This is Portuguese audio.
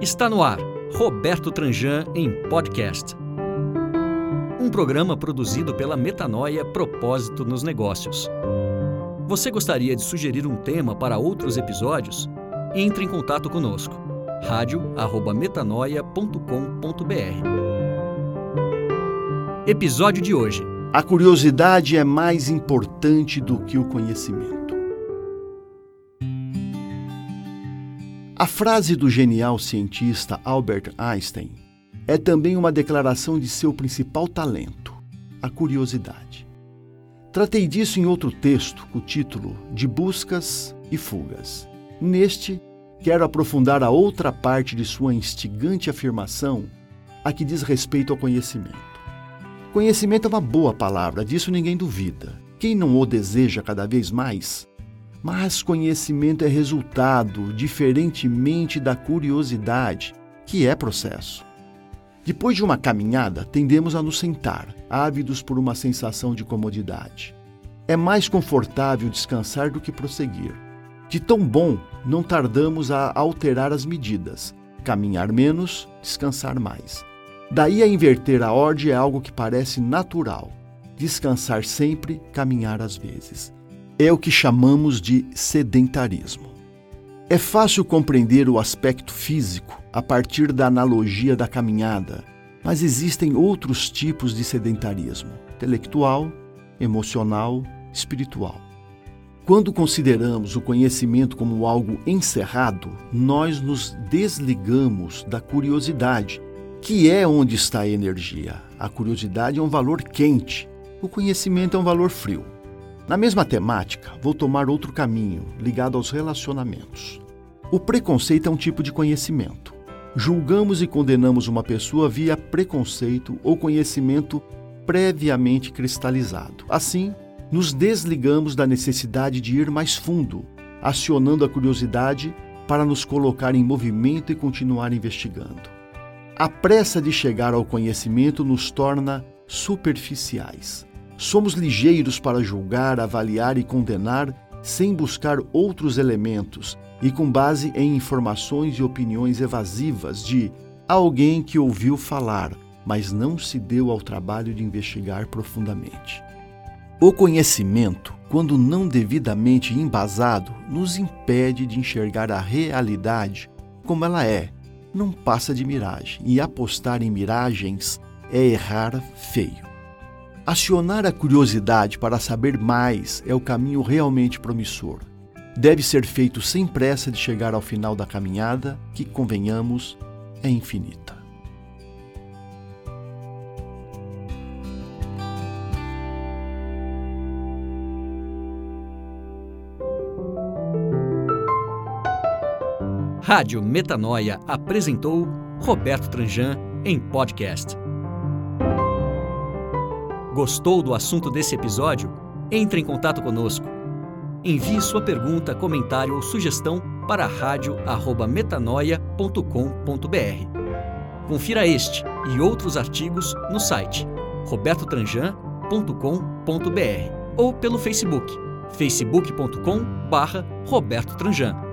Está no ar, Roberto Tranjan em podcast. Um programa produzido pela Metanoia Propósito nos Negócios. Você gostaria de sugerir um tema para outros episódios? Entre em contato conosco. radio@metanoia.com.br. Episódio de hoje. A curiosidade é mais importante do que o conhecimento. A frase do genial cientista Albert Einstein é também uma declaração de seu principal talento, a curiosidade. Tratei disso em outro texto, com o título De Buscas e Fugas. Neste, quero aprofundar a outra parte de sua instigante afirmação, a que diz respeito ao conhecimento. Conhecimento é uma boa palavra, disso ninguém duvida. Quem não o deseja cada vez mais? Mas conhecimento é resultado, diferentemente da curiosidade, que é processo. Depois de uma caminhada, tendemos a nos sentar, ávidos por uma sensação de comodidade. É mais confortável descansar do que prosseguir. De tão bom, não tardamos a alterar as medidas. Caminhar menos, descansar mais. Daí a inverter a ordem é algo que parece natural. Descansar sempre, caminhar às vezes é o que chamamos de sedentarismo. É fácil compreender o aspecto físico a partir da analogia da caminhada, mas existem outros tipos de sedentarismo: intelectual, emocional, espiritual. Quando consideramos o conhecimento como algo encerrado, nós nos desligamos da curiosidade, que é onde está a energia. A curiosidade é um valor quente, o conhecimento é um valor frio. Na mesma temática, vou tomar outro caminho ligado aos relacionamentos. O preconceito é um tipo de conhecimento. Julgamos e condenamos uma pessoa via preconceito ou conhecimento previamente cristalizado. Assim, nos desligamos da necessidade de ir mais fundo, acionando a curiosidade para nos colocar em movimento e continuar investigando. A pressa de chegar ao conhecimento nos torna superficiais. Somos ligeiros para julgar, avaliar e condenar sem buscar outros elementos e com base em informações e opiniões evasivas de alguém que ouviu falar, mas não se deu ao trabalho de investigar profundamente. O conhecimento, quando não devidamente embasado, nos impede de enxergar a realidade como ela é, não passa de miragem, e apostar em miragens é errar feio. Acionar a curiosidade para saber mais é o caminho realmente promissor. Deve ser feito sem pressa de chegar ao final da caminhada, que, convenhamos, é infinita. Rádio Metanoia apresentou Roberto Tranjan em podcast. Gostou do assunto desse episódio? Entre em contato conosco. Envie sua pergunta, comentário ou sugestão para radio@metanoia.com.br. Confira este e outros artigos no site robertotranjan.com.br ou pelo Facebook facebook.com/robertotranjan.